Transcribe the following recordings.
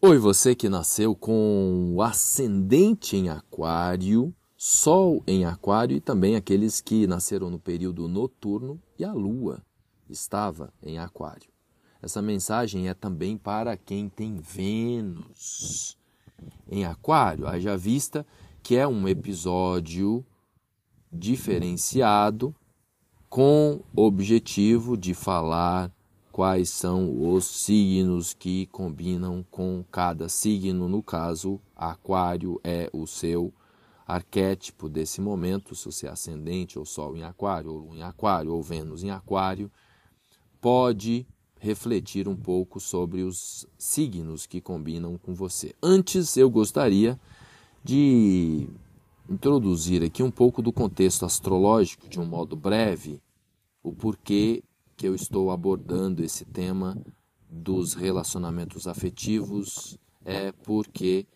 Oi, você que nasceu com o ascendente em Aquário, Sol em Aquário e também aqueles que nasceram no período noturno e a Lua estava em Aquário. Essa mensagem é também para quem tem Vênus em Aquário, haja vista que é um episódio diferenciado com objetivo de falar quais são os signos que combinam com cada signo. No caso, Aquário é o seu arquétipo desse momento, se você é ascendente ou Sol em Aquário, ou Lua em Aquário, ou Vênus em Aquário, pode refletir um pouco sobre os signos que combinam com você. Antes, eu gostaria de introduzir aqui um pouco do contexto astrológico de um modo breve, o porquê que eu estou abordando esse tema dos relacionamentos afetivos é porque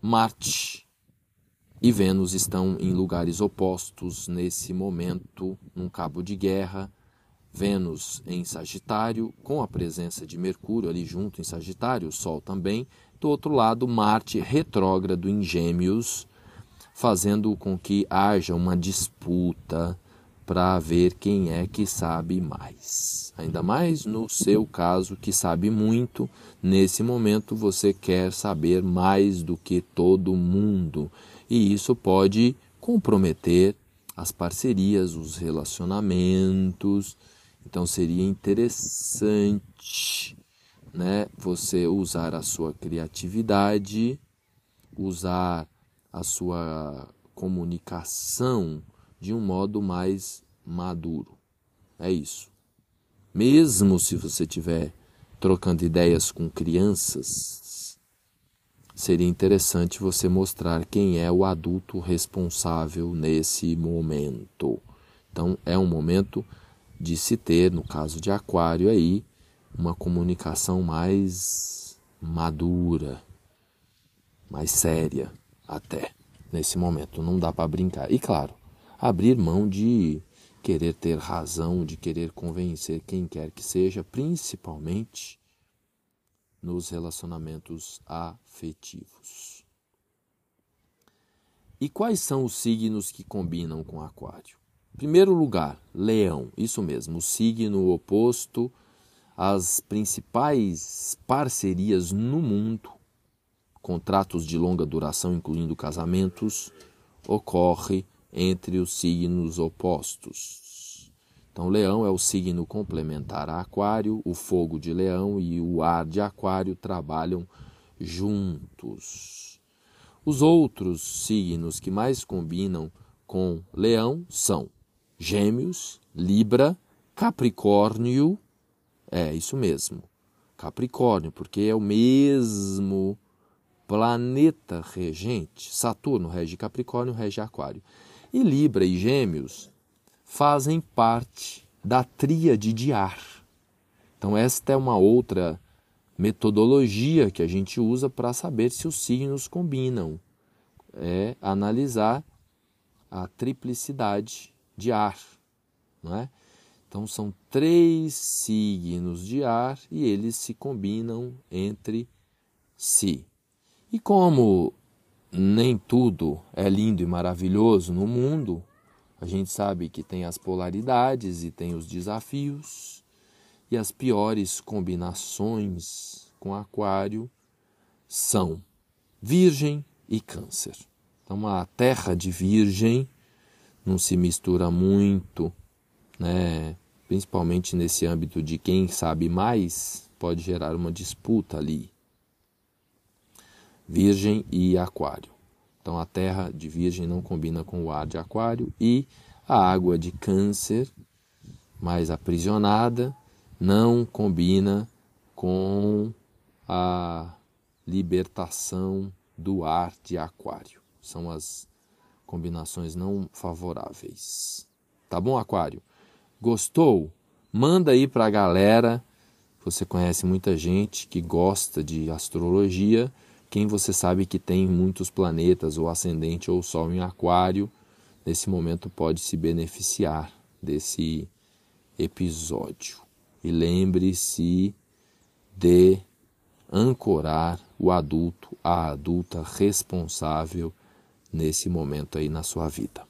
Marte e Vênus estão em lugares opostos nesse momento, num cabo de guerra. Vênus em Sagitário, com a presença de Mercúrio ali junto em Sagitário, o Sol também. Do outro lado, Marte retrógrado em Gêmeos, fazendo com que haja uma disputa para ver quem é que sabe mais. Ainda mais no seu caso, que sabe muito, nesse momento você quer saber mais do que todo mundo, e isso pode comprometer as parcerias, os relacionamentos. Então seria interessante, né, você usar a sua criatividade, usar a sua comunicação de um modo mais maduro. É isso. Mesmo se você estiver trocando ideias com crianças, seria interessante você mostrar quem é o adulto responsável nesse momento. Então, é um momento de se ter, no caso de Aquário aí, uma comunicação mais madura, mais séria até nesse momento. Não dá para brincar. E claro, abrir mão de querer ter razão, de querer convencer quem quer que seja, principalmente nos relacionamentos afetivos. E quais são os signos que combinam com Aquário? Primeiro lugar, Leão, isso mesmo, o signo oposto às principais parcerias no mundo, contratos de longa duração, incluindo casamentos, ocorre entre os signos opostos. Então, Leão é o signo complementar a Aquário, o fogo de Leão e o ar de Aquário trabalham juntos. Os outros signos que mais combinam com Leão são Gêmeos, Libra, Capricórnio, é isso mesmo, Capricórnio, porque é o mesmo planeta regente. Saturno rege Capricórnio, rege Aquário. E Libra e Gêmeos fazem parte da tríade de ar. Então, esta é uma outra metodologia que a gente usa para saber se os signos combinam. É analisar a triplicidade de ar. Não é? Então, são três signos de ar e eles se combinam entre si. E como nem tudo é lindo e maravilhoso no mundo. A gente sabe que tem as polaridades e tem os desafios, e as piores combinações com Aquário são Virgem e Câncer. Então, a terra de Virgem não se mistura muito, né? principalmente nesse âmbito de quem sabe mais, pode gerar uma disputa ali Virgem e Aquário. Então a terra de Virgem não combina com o ar de Aquário e a água de Câncer, mais aprisionada, não combina com a libertação do ar de Aquário. São as combinações não favoráveis. Tá bom, Aquário? Gostou? Manda aí para a galera. Você conhece muita gente que gosta de astrologia quem você sabe que tem muitos planetas, ou ascendente, ou sol em aquário, nesse momento pode se beneficiar desse episódio. E lembre-se de ancorar o adulto, a adulta responsável nesse momento aí na sua vida.